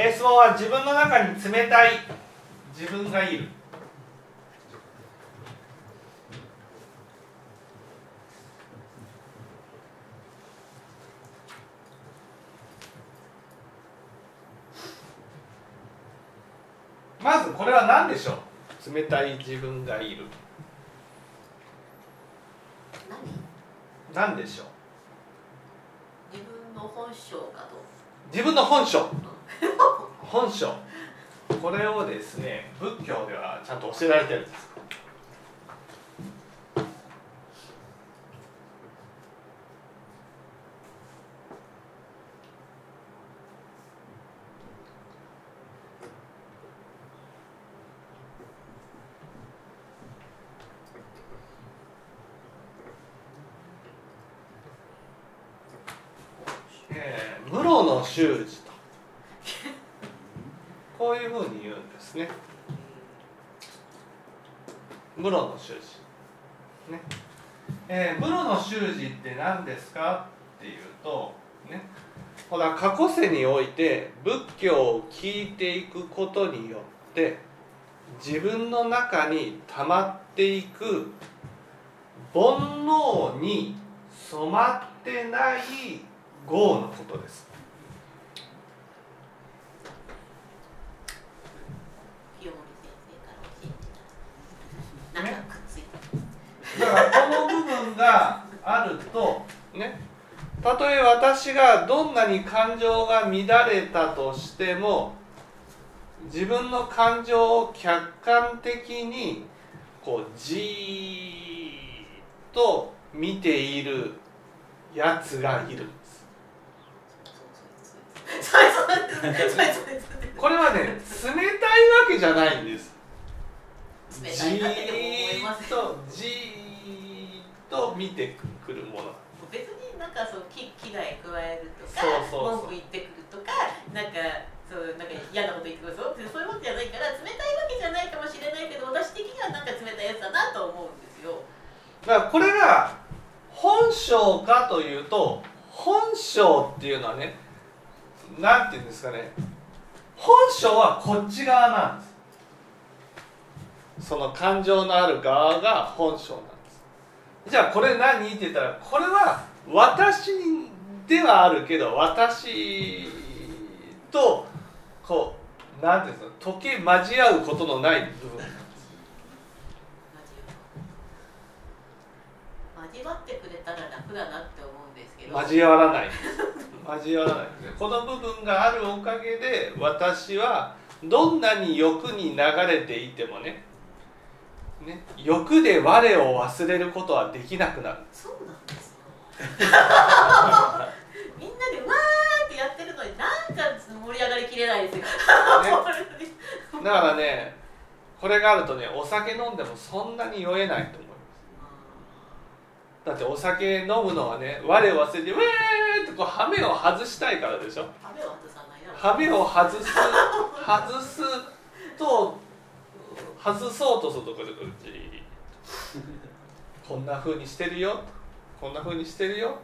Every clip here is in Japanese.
えー、質問は自分の中に冷たい自分がいる。まずこれは何でしょう？冷たい自分がいる。何？でしょう？自分の本性自分の本性本書。これをですね仏教ではちゃんと教えられてるんですえー、室の修士とこういうふうに言うんですね室の修士ね。えー、室の修士って何ですかっていうとね。ほら過去世において仏教を聞いていくことによって自分の中に溜まっていく煩悩に染まってない業のことです清盛先生から教えてたなんかくっついてだからこの部分があると。ね。たとえ私がどんなに感情が乱れたとしても自分の感情を客観的にこうじーっと見ているやつがいるんです。そうそうそう。そうそうこれはね冷たいわけじゃないんです。冷じーっとじーっと見てくるもの。別になんかそう危危害加えるとか文句言ってくるとかなんかそうなんか嫌なこと言ってくるそうそういうことじゃないから冷たいわけじゃないかもしれないけど私的にはなんか冷たいやつだなと思うんですよ。だからこれが本性かというと本性っていうのはねなんていうんですかね。本性はこっち側なんです。その感情のある側が本性なんですじゃあこれ何って言ったらこれは私ではあるけど私とこうなんていうんですか溶け交わうことのない部分。交わってくれたら楽だなって思うんですけど交わらない。交わらない。この部分があるおかげで私はどんなに欲に流れてい。てもねね欲で我を忘れることはできなくなる。そうなんですよ。みんなでわーってやってるのになんか盛り上がりきれないですよ、だからねこれがあるとねお酒飲んでもそんなに酔えないと思います。だってお酒飲むのはね我を忘れてウェーってこうハメを外したいからでしょ。ハメを外さないな。ハメを外す外すと外そうとするとこれこっちこんな風にしてるよ。こんな風にしてるよ。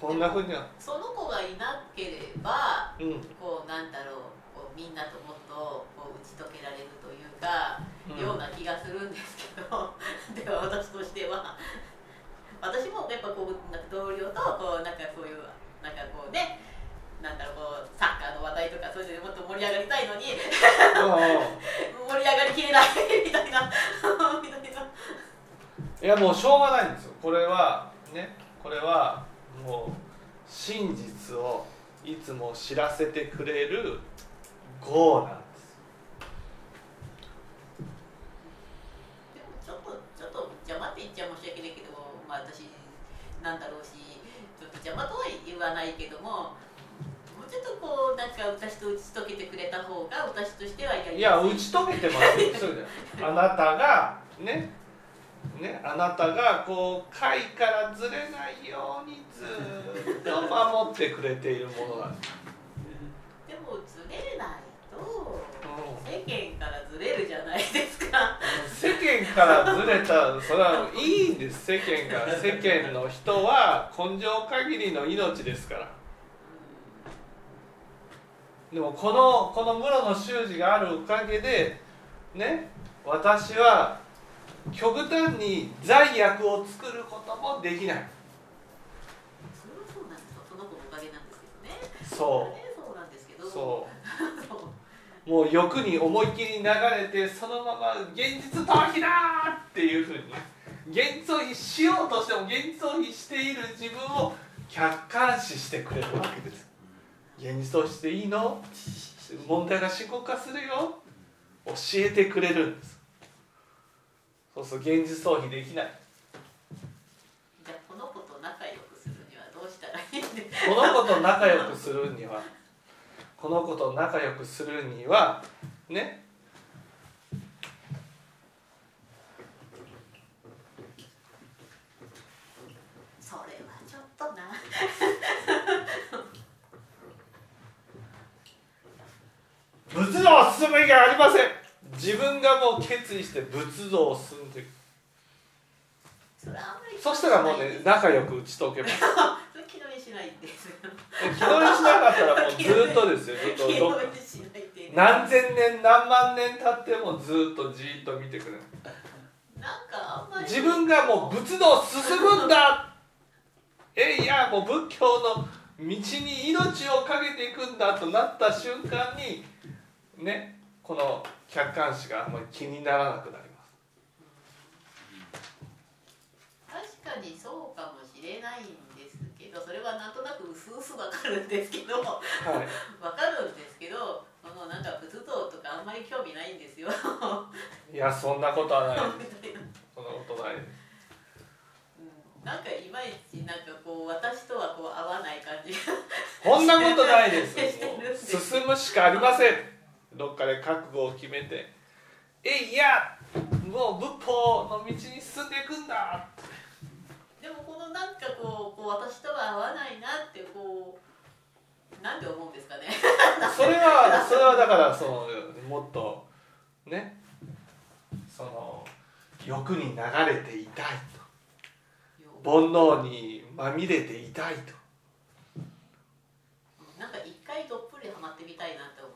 こんな風には。その子がいなければうんこうなんだろうこうみんなともっとこう打ち解けられるというか、うんような気がするんですけど。では私としては。私もやっぱこうなんか同僚とこうなんかそういうなんかこうねなんだろうこうサッカーの話題とかそういうのでもっと盛り上がりたいのに 盛り上がりきれない。みたいなみたいないやもうしょうがないんですよ。これはねこれはもう真実をいつも知らせてくれる業なんです。でもちょっとちょっと邪魔って言っちゃ申し訳ないけどまあ私なんだろうしちょっと邪魔とは言わないけどもちょっとこうなんか私と打ち解けてくれた方が私としてはやりいや。やす打ち解けてますよ。そうあなたがね。ねあなたがこう貝からずれないようにずっと守ってくれているものなんです。でもずれないとうん世間からずれるじゃないですか。世間からずれたそれはいいんです。世間が世間の人は根性限りの命ですからでもこのこの室の習字があるおかげでね私は極端に罪悪を作ることもできない。それはそうなんですよ。その子のおかげなんですけどね。そねそうなんですけど。う。そそう。うもう欲に思いっきり流れてそのまま現実逃避だーっていうふうに現実逃避しようとしても現実逃避している自分を客観視してくれるわけです現実逃避していいの？問題が深刻化するよ？教えてくれるんです。そうそう現実逃避できない。じゃあこの子と仲良くするにはどうしたらいいんですこの子と仲良くするには。この子と仲良くするにはねそれはちょっとな仏道を進む以外ありません。自分がもう決意して仏道を進んで。いくそれあんまりそしたらもうね仲良く打ち解けます。気取りしないんですよ。気取りしなかったらもうずっとですよ。ずっと何千年何万年経ってもずっとじーっと見てくれる。なんかあんまり。自分がもう仏道進むんだ。えいやもう仏教の道に命をかけていくんだとなった瞬間にねこの客観視があんまり気にならなくなります。確かにそうかもしれないんですけどそれはなんとなくうすうすわかるんですけど わはかるんですけどこのなんか仏像とかあんまり興味ないんですよ。いいやそんなことはない。そんなことない。うん。なんかいまいちなんかこう私とはこう合わない感じがこんなことないです。進むしかありませんどっかで覚悟を決めてえいやもう仏法の道に進んでいくんだ。でもこのなんかこうこう私とは合わないなってこうなんで思うんですかね。それはそれはだからそのもっとねその欲に流れていたいと。煩悩にまみれていたいとなんか一回どっぷりハマってみたいなって思う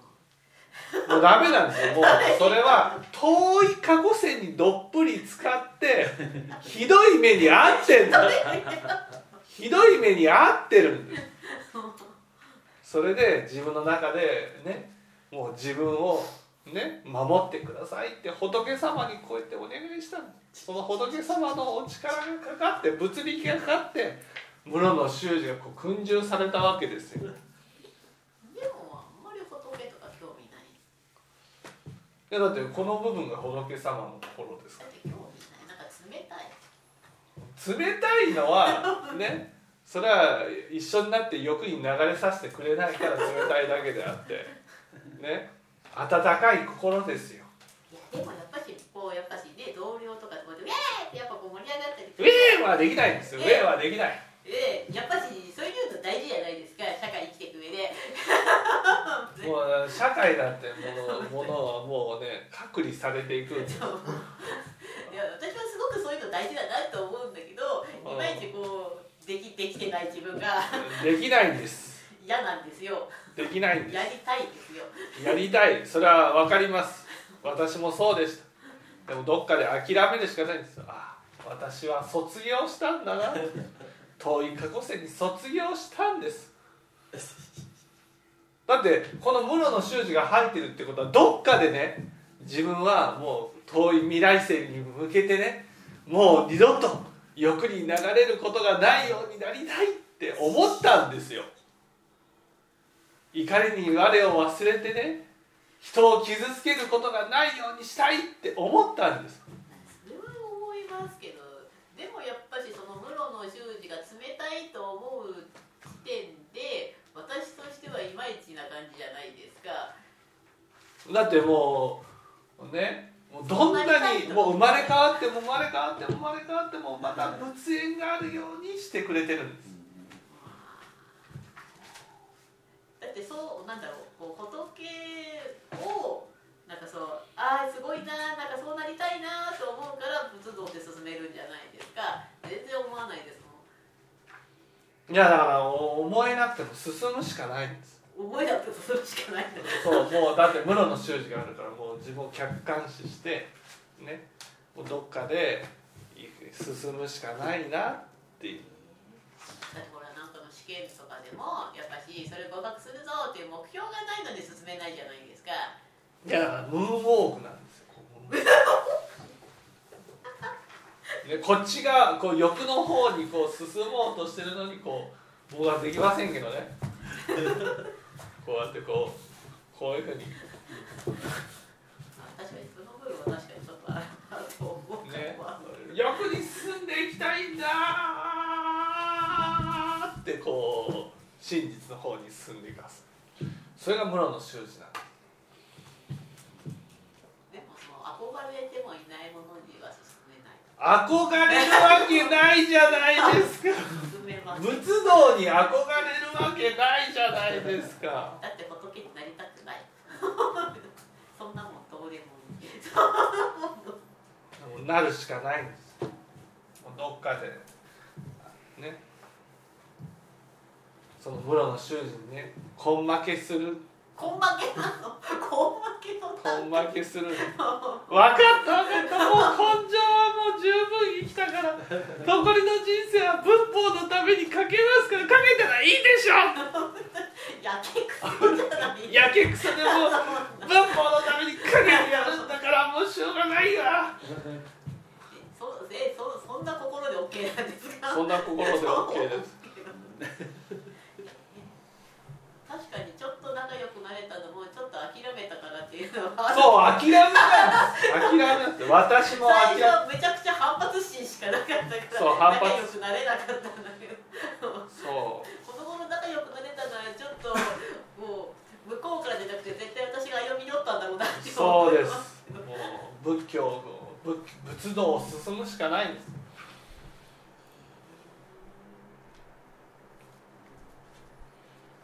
もうダメなんですよ。もうそれは遠い過去線にどっぷり使ってひどい目に遭ってんだひどい目に遭ってるんです。それで自分の中でねもう自分をね守ってくださいって仏様にこうやってお願いしたその仏様のお力がかかって物力がかかって室の修士がこう訓従されたわけですよでもあんまり仏とか興味ないいやだってこの部分が仏様のところですから。冷たい。のはねそれは一緒になって欲に流れさせてくれないから冷たいだけであってね温かい心ですよ。いやでもやっぱしこうやっぱしね同僚とかこうやってウェーってやっぱこう盛り上がったりウェーはできないんですよ。ウェーはできない。でやっぱしそういうの大事じゃないですか。社会生きていく上でもう社会だってものものはもうね隔離されていく。んですそう。いや私はすごくそういうの大事だなと思うんだけどいまいちこうできできてない自分ができないんです。嫌なんですよ。できないんでやりたいですよ。すやりたい。それは分かります。私もそうでした。でもどっかで諦めるしかないんですよ。ああ私は卒業したんだな遠い過去世に卒業したんです だってこの室の修士が入ってるってことはどっかでね自分はもう遠い未来世に向けてねもう二度と欲に流れることがないようになりたいって思ったんですよ。怒りに我を忘れてね人を傷つけることがないようにしたいって思ったんです。それは思いますけどでもやっぱしその室の修士が冷たいと思う時点で私としてはいまいちな感じじゃないですかだってもうねもうどんなにもう生まれ変わっても生まれ変わっても生まれ変わってもまた仏縁があるようにしてくれてるんですだってそうなんだろうこう仏をなんかそうああすごいななんかそうなりたいなと思うから仏道って進めるんじゃないですか全然思わないですもんいやだから思えなくても進むしかないんです覚えなくてするしかないんだよそうもうだって室の習字があるからもう自分を客観視してねもうどっかで進むしかないなっていう。だってほらなんかの試験とかでもやっぱしそれ合格するぞっていう目標がないので進めないじゃないですか。いやだからムーンウォークなんですよね、こっちがこう欲の方にこう進もうとしてるのにこう僕はできませんけどね こうやってこうこういうふうに確かにその部分は確かにちょっとあると思うねわ欲に進んでいきたいんだーってこう真実の方に進んでいかすそれが室の習字なんですでもその憧れてもいないものに憧れるわけないじゃないですか。仏道に憧れるわけないじゃないですか。だって仏になりたくない。そんなもんどう。でもいいなるしかないんです。もうどっかで。ね。その室の習字にね根負けする。根負けなの？根負けの。根負けするの。分かった。分かったもう根性はもう十分生きたから。残りの人生は仏法のためにかけますから。かけたらいいでしょ。やけくそじゃないやけくそでも仏法のためにかけてやるんだから。もうしょうがないわ。そえそそんな心で OK なんですか？そんな心で OK です。確かに良くなれたのもちょっと諦めたからっていうのはそう諦めたんです。諦めた私も最諦め初めちゃくちゃ反発心しかなかったからそう反発。仲良くなれなかったんだけどそう。子供の仲良くなれたのはちょっともう向こうからじゃなくて絶対私が歩み寄ったんだろうなってそうです。もう仏教仏仏道を進むしかないんです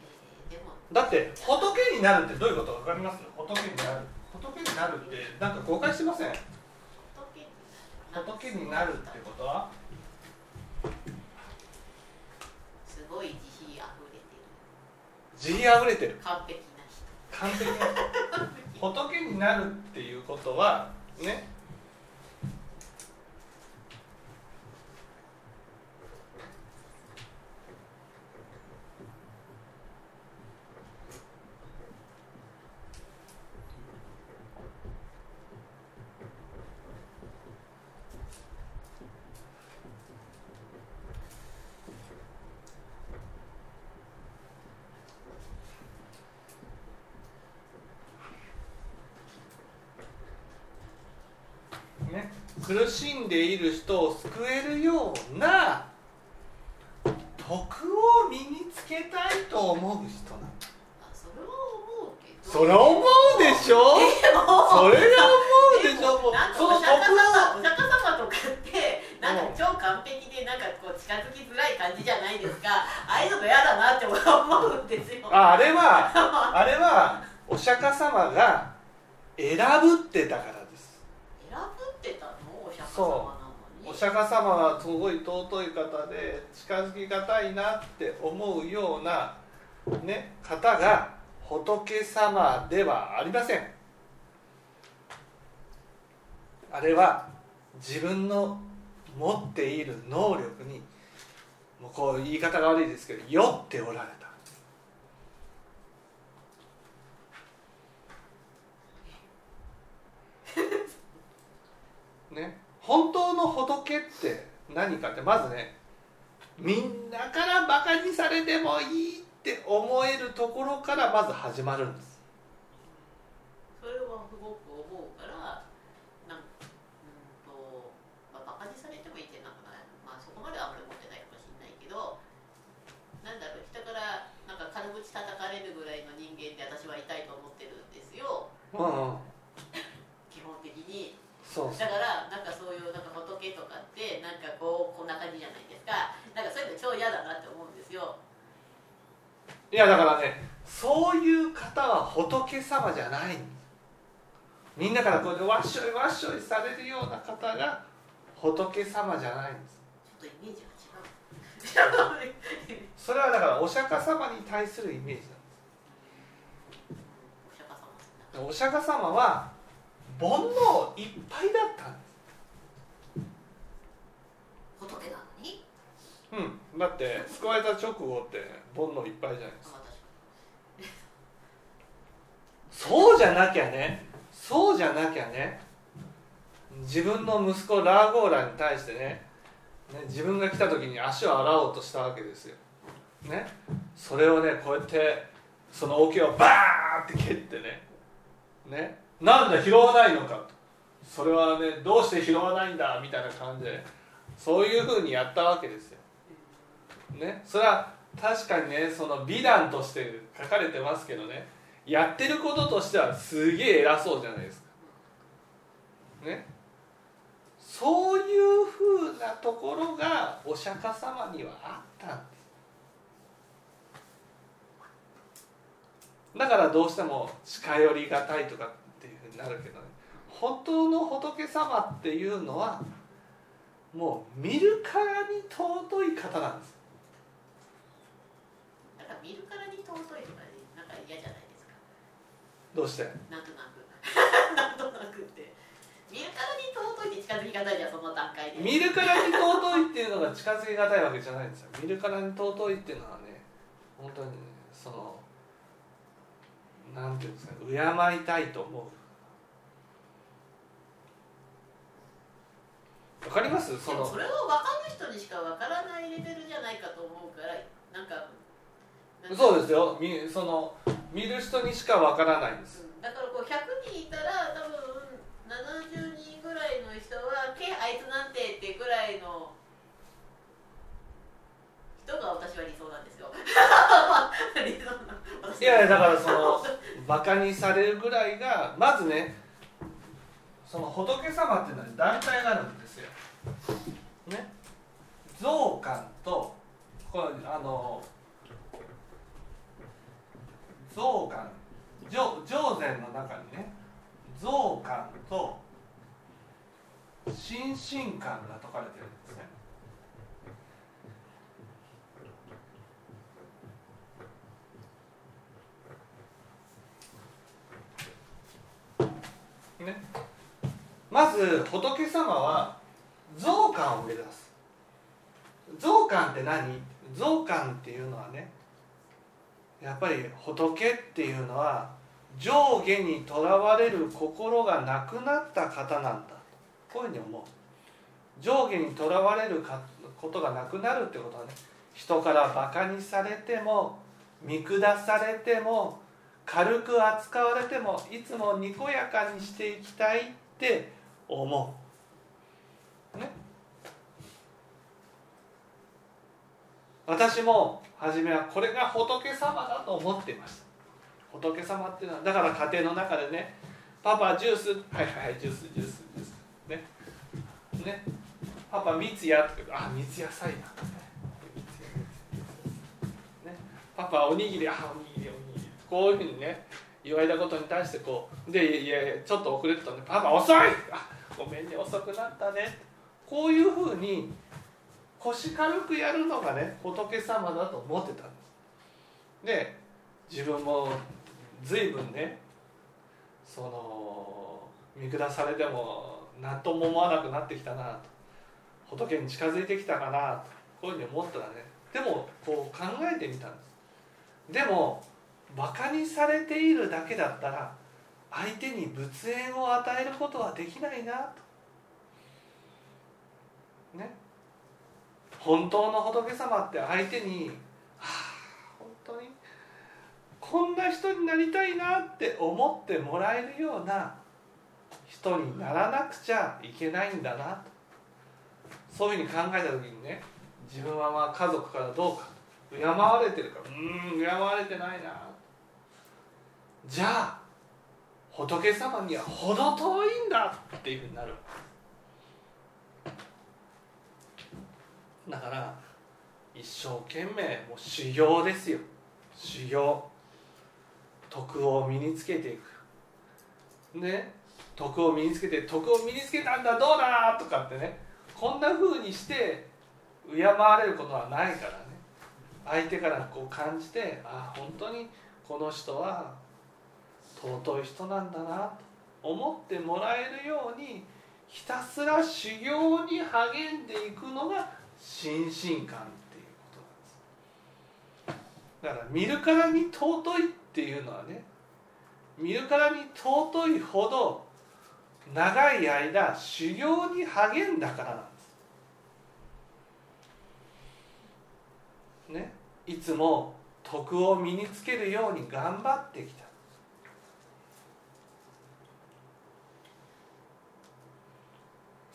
えーでもだって仏になるってどういうことか分かります？仏になる。仏になるってなんか誤解してません？仏になるってこと？はすごい慈悲あふれてる。慈悲あふれてる。完璧な人。完璧。な仏になるっていうことはねね苦しんでいる人を救えるような徳を身につけたいと思う人なんだあそれは思うけど。それ思うでしょ？それが思うでしょ？もうその徳お釈迦様を。お釈迦様とかってなんか超完璧でなんかこう近づきづらい感じじゃないですか。ああいうの嫌だなって思うんですよ。ああれは あれはお釈迦様が選ぶってたからお釈迦様なのにお釈迦様はすごい尊い方で近づきがたいなって思うような、ね、方が仏様ではありません。あれは自分の持っている能力にもうこう言い方が悪いですけど酔っておられた。ね？本当の仏って何かってまずねみんなからバカにされてもいいって思えるところからまず始まるんです。それはすごく思うからなんうんと、まあ、バカにされてもいいってなんかな、まあ、そこまではあんまり思ってないかもしれないけどなんだろう人からなんか軽口叩かれるぐらいの人間で私はいたいと思ってるんですよ。うん、うん、基本的に。そうそう。だから嫌だなって思うんですよ。いやだからねそういう方は仏様じゃない。みんなからこうやってわっしょいわっしょいされるような方が仏様じゃないんです。ちょっとイメージが違う。それはだからお釈迦様に対するイメージなんです。お釈迦様。は煩悩いっぱいだったんです仏なのにうんだって救われた直後って煩悩いっぱいじゃないですかそうじゃなきゃねそうじゃなきゃね自分の息子ラーゴーラに対してねね自分が来た時に足を洗おうとしたわけですよ。ねそれをねこうやってその桶をバーンって蹴ってねねなんだ拾わないのかとそれはねどうして拾わないんだみたいな感じでそういうふうにやったわけですよ。ね。それは確かにねその美談として書かれてますけどね。やってることとしてはすげえ偉そうじゃないですか。ね。そういうふうなところがお釈迦様にはあったんです。だからどうしても近寄りがたいとかっていうふうになるけどね。本当の仏様っていうのはもう見るからに尊い方なんです。見るからに尊いとかなんか嫌じゃないですか。どうして？なんとなく。なんとなくって。見るからに尊いって近づき方じゃんその段階で。見るからに尊いっていうのが近づきがたいわけじゃないんですよ。見るからに尊いっていうのはね本当にねそのなんていうんですか敬いたいと思う。わかります？そのそれを分かる人にしか分からないレベルじゃないかと思うからなんかそうですよ。みその見る人にしかわからないんです。うん。だからこう100人いたら多分70人ぐらいの人は「けあいつなんて」ってぐらいの人が私は理想なんですよ。いやいやだからそのバカにされるぐらいがまずねその仏様っていうのは団体があるんですよ。ね。増刊とこれあの増刊上上禅の中にね増刊と心身感が説かれてるんですね。ね、まず仏様は増感を目指す。増感って何？増感っていうのはねやっぱり仏っていうのは上下にとらわれる心がなくなった方なんだ。こういうふうに思う。上下にとらわれるかことがなくなるってことはね人からバカにされても見下されても軽く扱われてもいつもにこやかにしていきたいって思う。ね。私も初めはこれが仏様だと思ってました。仏様っていうのはだから家庭の中でねパパジュースはいはいジュースジュースジュースね。ねパパ蜜やってあ蜜野菜だね。パパおにぎりあおにぎりおにぎりこういうふうにね言われたことに対してこうでいやいやちょっと遅れてたねパパ遅いあごめんね遅くなったねこういうふうに腰軽くやるのがね仏様だと思ってたんですで自分も随分ねその見下されても何とも思わなくなってきたなと。仏に近づいてきたかなとこういうふうに思ったらね。でもこう考えてみたんです。でもバカにされているだけだったら相手に仏縁を与えることはできないなと。ね。本当の仏様って相手に「はあ本当にこんな人になりたいな」って思ってもらえるような人にならなくちゃいけないんだなと。そういうふうに考えた時にね自分はまあ家族からどうか敬われてるからうん敬われてないなじゃあ仏様には程遠いんだっていうふうになる。わだから一生懸命もう修行ですよ。修行。徳を身につけていく。ね徳を身につけて徳を身につけたんだどうだとかってねこんな風にして敬われることはないからね。相手からこう感じてあ本当にこの人は尊い人なんだなと思ってもらえるようにひたすら修行に励んでいくのが心身観っていうことなんです。だから見るからに尊いっていうのはね見るからに尊いほど長い間修行に励んだからなんです。ねいつも徳を身につけるように頑張ってきた。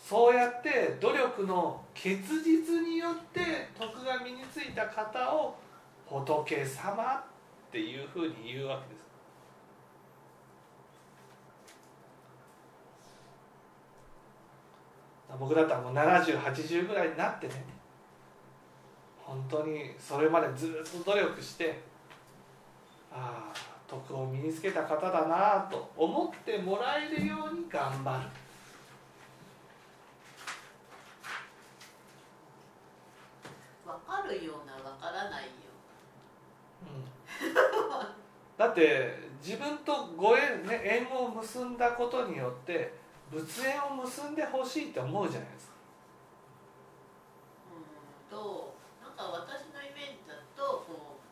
そうやって努力の結実によって徳が身についた方を仏様っていうふうに言うわけです僕だったらもう7080ぐらいになってね本当にそれまでずっと努力してああ徳を身につけた方だなと思ってもらえるように頑張る。分かるような分からないよ。うん、だって自分とご縁ね縁を結んだことによって仏縁を結んでほしいって思うじゃないですか。うん。となんか私のイメージだとこう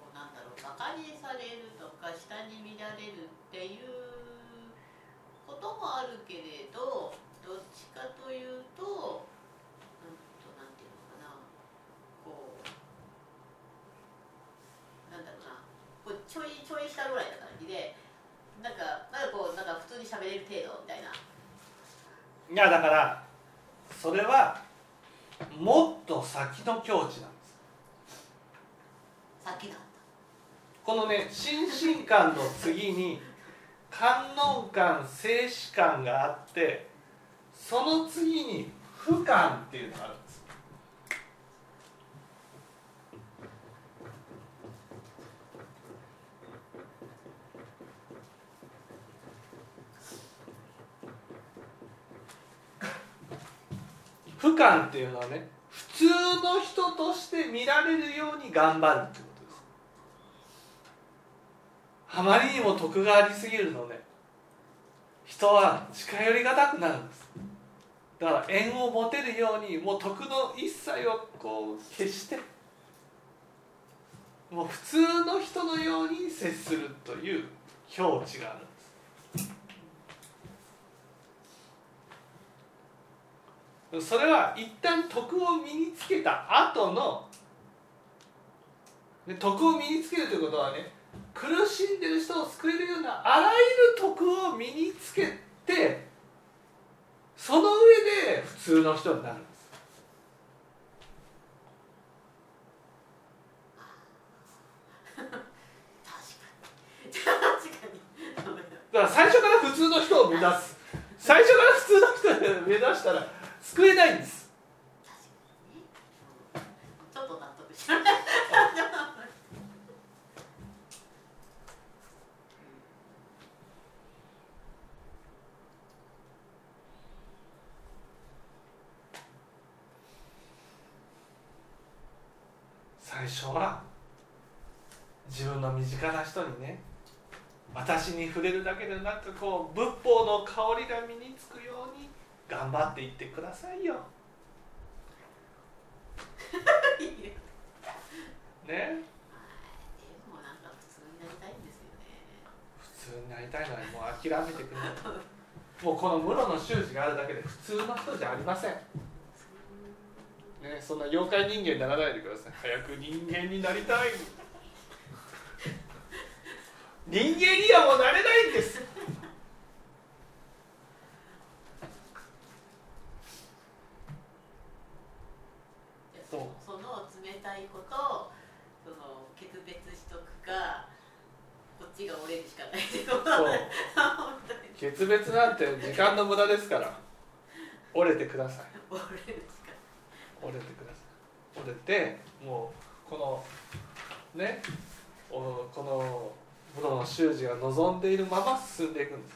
こうなんだろうバカにされるとか下に見られるっていうこともあるけれどどっちかというとうんとなんていうのかなこうなんだろうなこうちょいちょい下ぐらいな感じでなんかなんかこうなんか普通に喋れる程度みたいな。いやだからそれはもっと先の境地なんです。さっきのあっこのね心身観の次に観音観静止観があってその次に俯瞰っていうのがあるんです俯瞰っていうのはね普通の人として見られるように頑張るってことです。あまりにも徳がありすぎるので人は近寄りがたくなるんです。だから縁を持てるようにもう徳の一切をこう消してもう普通の人のように接するという境地があるんですそれは一旦徳を身につけた後ので徳を身につけるということはね苦しんでる人を救えるようなあらゆる徳を身につけてその上で普通の人になるんです。確かに。確かに。だから最初から普通の人を目指す。最初から普通の人を目指したら救えないんです。最初は自分の身近な人にね私に触れるだけでなくこう仏法の香りが身につくように頑張っていってくださいよ。ね。普通になりたいのはもう諦めてくれ。もうこの室の習字があるだけで普通の人じゃありません。ね、そんな妖怪人間にならないでください。早く人間になりたい。人間にはもうなれないんですそうその冷たいことその決別しとくかこっちが折れるしかないってことそう本当に決別なんて時間の無駄ですから。折れてください。折れてください。折れてもうこのねおこの室の習字が望んでいるまま進んでいくんで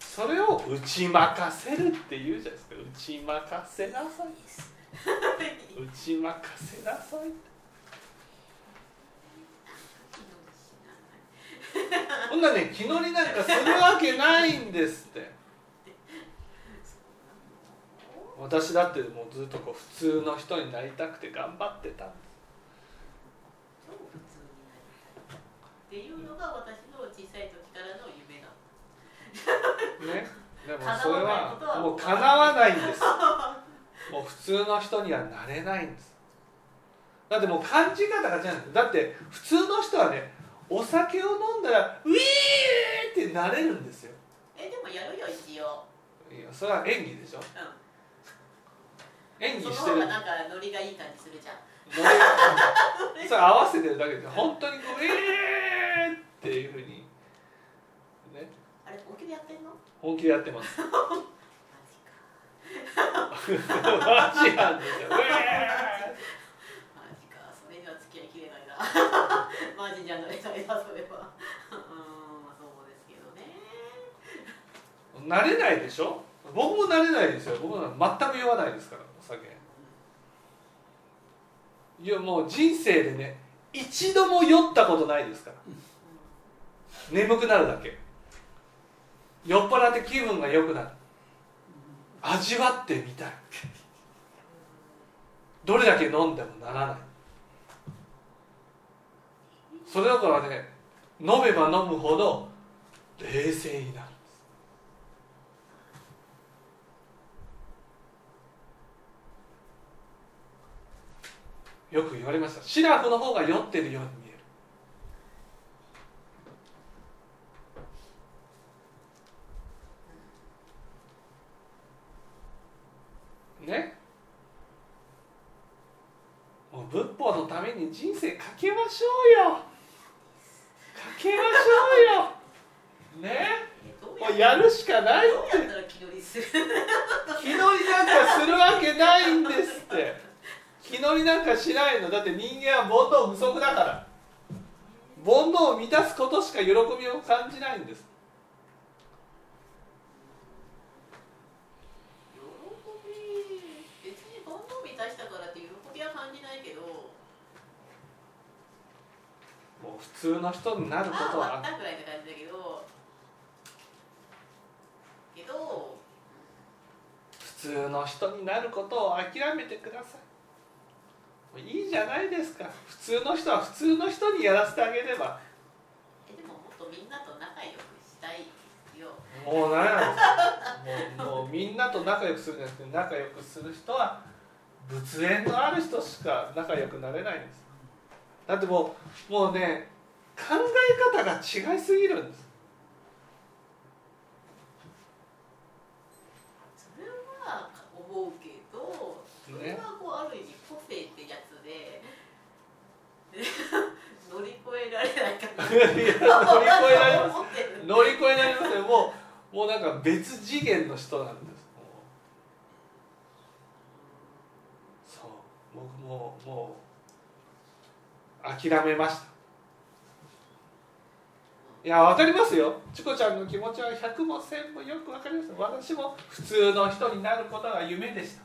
す。それを打ち負かせるっていうじゃないですか。打ち負かせなさい。打ち負かせなさいほんんなね気乗りなんかするわけないんですって。私だってもうずっとこう普通の人になりたくて頑張ってたんです。超普通になりたいっていうのが私の小さい時からの夢なのねでもそれはもう叶わないんです。もう普通の人にはなれないんです。だってもう感じ方が違うんですだって普通の人はねお酒を飲んだらウィーってなれるんですよ。えでもやるよ一応。いやそれは演技でしょ。う演ん。そ技してる。なんかノリがいい感じするじゃん。それ合わせてるだけで本当にこう「えー!」っていうふうにね。あれ本気でやってんの？本気でやってます。マジか。マジなんですよ「えマジか。それには付き合いきれないなマジじゃないないなそれは。うんそうですけどね!」慣れないでしょ？僕も慣れないですよ。僕は全く酔わないですからお酒。いやもう人生でね一度も酔ったことないですから。眠くなるだけ。酔っ払って気分が良くなる。味わってみたい。どれだけ飲んでもならない。それだからね飲めば飲むほど冷静になる。んですよく言われました。シラフの方が酔ってるように見える。ね？もう仏法のために人生かけましょうよ。けましょうよ。ね？もうやるしかないって。どうやったら気乗りする？気乗りなんかするわけないんですって。気乗りなんかしないの。だって人間は煩悩無足だから。煩悩を満たすことしか喜びを感じないんです喜び別に煩悩満たしたからって喜びは感じないけどもう普通の人になることああったぐらいな感じだけどけど普通の人になることを諦めてください。もういいじゃないですか。普通の人は普通の人にやらせてあげれば。えでももっとみんなと仲良くしたいもうなもうもうみんなと仲良くするんじゃなくて仲良くする人は仏縁のある人しか仲良くなれないんですだってもうもうね考え方が違いすぎるんです。それは思うけどそれはこうある意味個性ってやつで 乗り越えられないかな乗り越えられます。乗り越えられますよ。もうもうなんか別次元の人なんですもうそう僕ももう諦めました。いやわかりますよ。チコちゃんの気持ちは100も1000もよくわかります。私も普通の人になることが夢でした。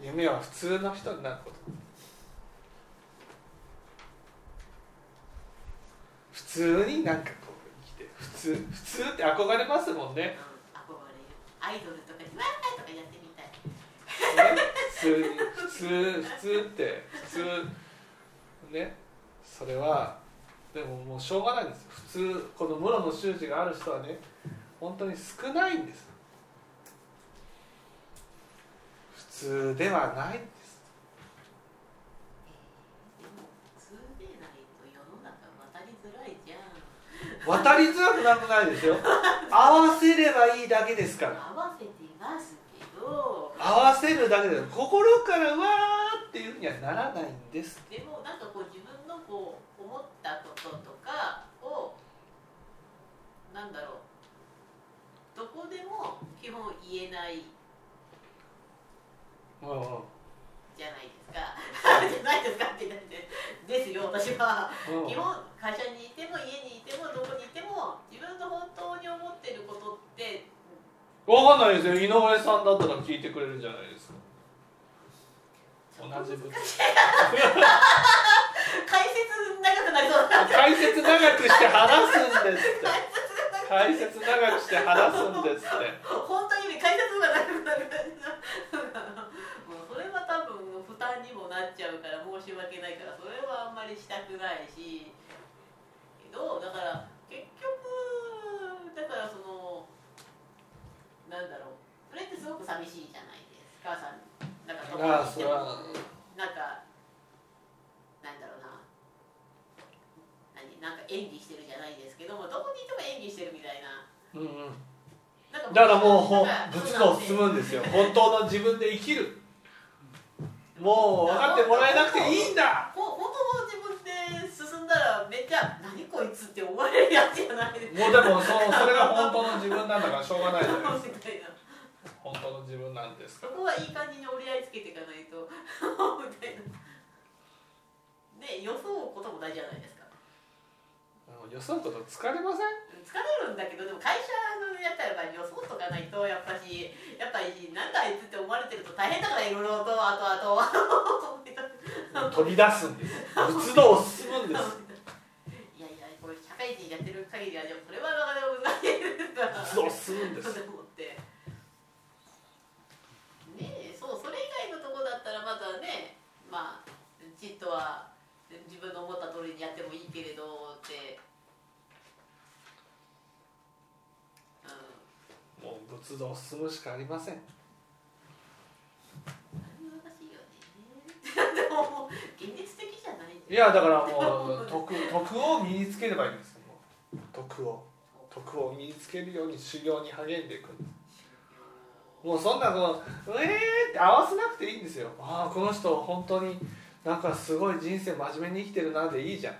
夢は普通の人になること。普通になんかこう生きて普通普通って憧れますもんね。憧れアイドルとかでわーとかやって普通に普通普通って普通ねそれはでももうしょうがないんです普通この室の習字がある人はね本当に少ないんです。普通ではないんです。でも普通でないと世の中渡りづらいじゃん。渡りづらくなくないですよ。合わせればいいだけですから合わせるだけで心からわーっていうふうにはならないんです。でもなんかこう自分のこう思ったこととかをなんだろうどこでも基本言えない。じゃないですか。じゃないですかって言ってですよ私は。うん。基本会社にいても家にいてもどこにいても自分の本当に思ってることってわかんないですよ。井上さんだったら聞いてくれるんじゃないですか。同じ部解説長くなりそうだな。解説長長くして話すんですって。解説長く。して話すんですって。本当にね解説がなくなるもうそれは多分負担にもなっちゃうから申し訳ないからそれはあんまりしたくないしけどだから結局だからそのなんだろうそれってすごく寂しいじゃないですかさなんかどこにああ行ってもそれはなんかなんだろうな何なんか演技してるじゃないですけどもどこにいても演技してるみたいなうんうん。だからもう仏道を進むんですよ。本当の自分で生きる。もう分かってもらえなくていいんだ。ほ本当の自分で進んだらめっちゃ何こいつって思われるやつじゃないです。かもうでもそ それが本当の自分なんだからしょうがないじゃないですか。本当の自分なんです。かそこはいい感じに折り合いつけていかないと。みたいな。で予想うことも大事じゃないですか。予想こと疲れません？疲れるんだけどでも会社のやったらやっぱり予想とかないとやっぱしやっぱりなんだあいつって思われてると大変だからいろいろとあとあと飛び出すんです仏道を進むんですいやいやこれ社会人やってる限りはでもそれはなかなか難しいですから仏道を進むんですねえそうそれ以外のとこだったらまだねまあちっとは自分の思った通りにやってもいいけれどってうんもう仏道を進むしかありません。いよね。でももう現実的じゃないいやだからもう徳徳を身につければいいんですよ徳を。徳を身につけるように修行に励んでいく。もうそんなこう「えー」って合わせなくていいんですよ。ああこの人本当になんかすごい人生真面目に生きてるなでいいじゃん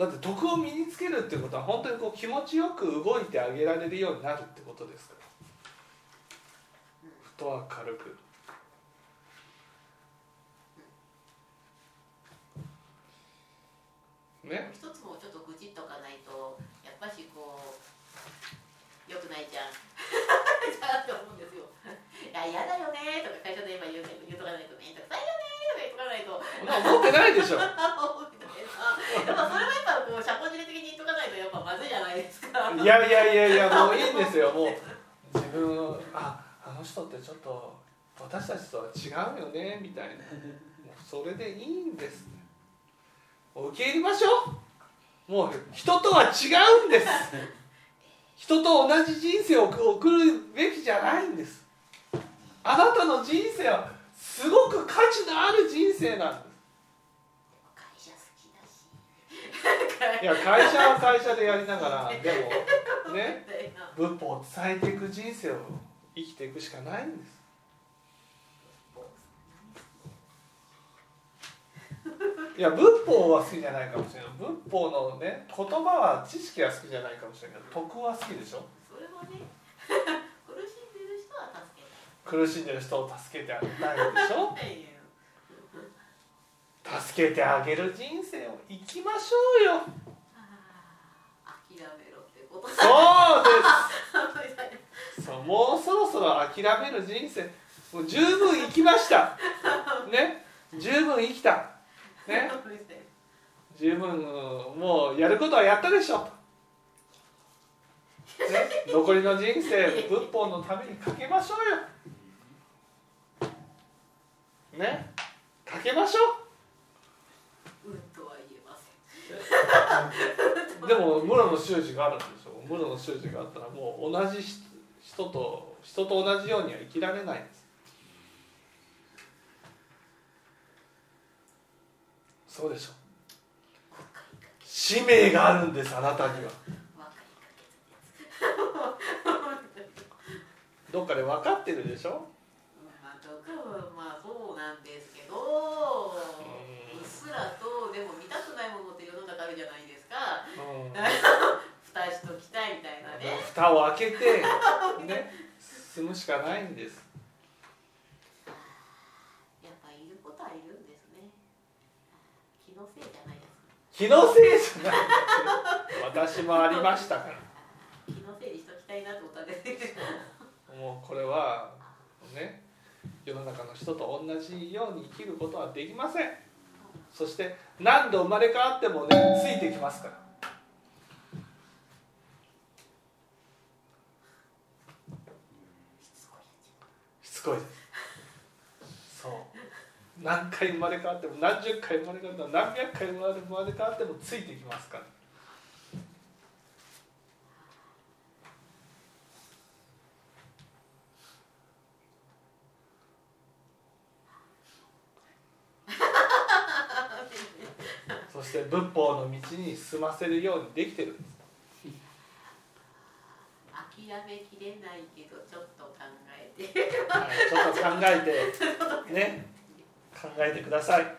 だって徳を身につけるってことは本当にこう気持ちよく動いてあげられるようになるってことですか？らふとは軽く。ね？一つもちょっと愚痴っとかないとやっぱしこうよくないじゃん。じゃあって思うんですよ。いや嫌だよねとか会社で今言う言うとかないとめんどくさいよねとか言っとかないと思ってないでしょ。やっぱそれはやっぱこう社交辞令的に言っとかないとやっぱまずいじゃないですか。いやいやいやいやもういいんですよもう。自分ああの人ってちょっと私たちとは違うよねみたいな。もうそれでいいんです受け入れましょう。もう人とは違うんです。人と同じ人生を送るべきじゃないんです。あなたの人生はすごく価値のある人生なんです会社好きだしいや会社は会社でやりながらでもね 仏法を伝えていく人生を生きていくしかないんです。いや仏法は好きじゃないかもしれない。仏法のね言葉は知識は好きじゃないかもしれないけど徳は好きでしょ。それはね 苦しんでる人は助け苦しんでる人を助けてあげたいでしょ。助けてあげる人生を生きましょうよことそうです。そうもうそろそろ諦める人生。もう十分生きました。ね。十分生きた。ね。十分うんもうやることはやったでしょ、ね、残りの人生仏法のためにかけましょうよ。ね。かけましょう。んとは言えません。うでも室の修士があるんでしょ。室の修士があったらもう同じ人と人と同じようには。生きられないんです。そうでしょ使命があるんです。あなたにはどっかで分かってるでしょまあ、とかまあそうなんです。けど、うんうっす。らとでも見たくないものって世の中あるじゃないです。か。うん蓋しときたいみたいなね。蓋を開けてね進むしかないんですやっぱいることはいるんですね。気のせいじゃないです。気のせいじゃない私もありましたから気のせいにしときたいなと思ったんですけど。もうこれはね世の中の人と同じように生きることはできませんそして何度生まれ変わってもねついてきますからしつこい。ですそう。何回生まれ変わっても何十回生まれ変わっても何百回生まれ変わってもついてきますから。そして仏法の道に進ませるようにできてる。んです諦めきれないけどちょっとちょっと考えてね考えてくださいはい。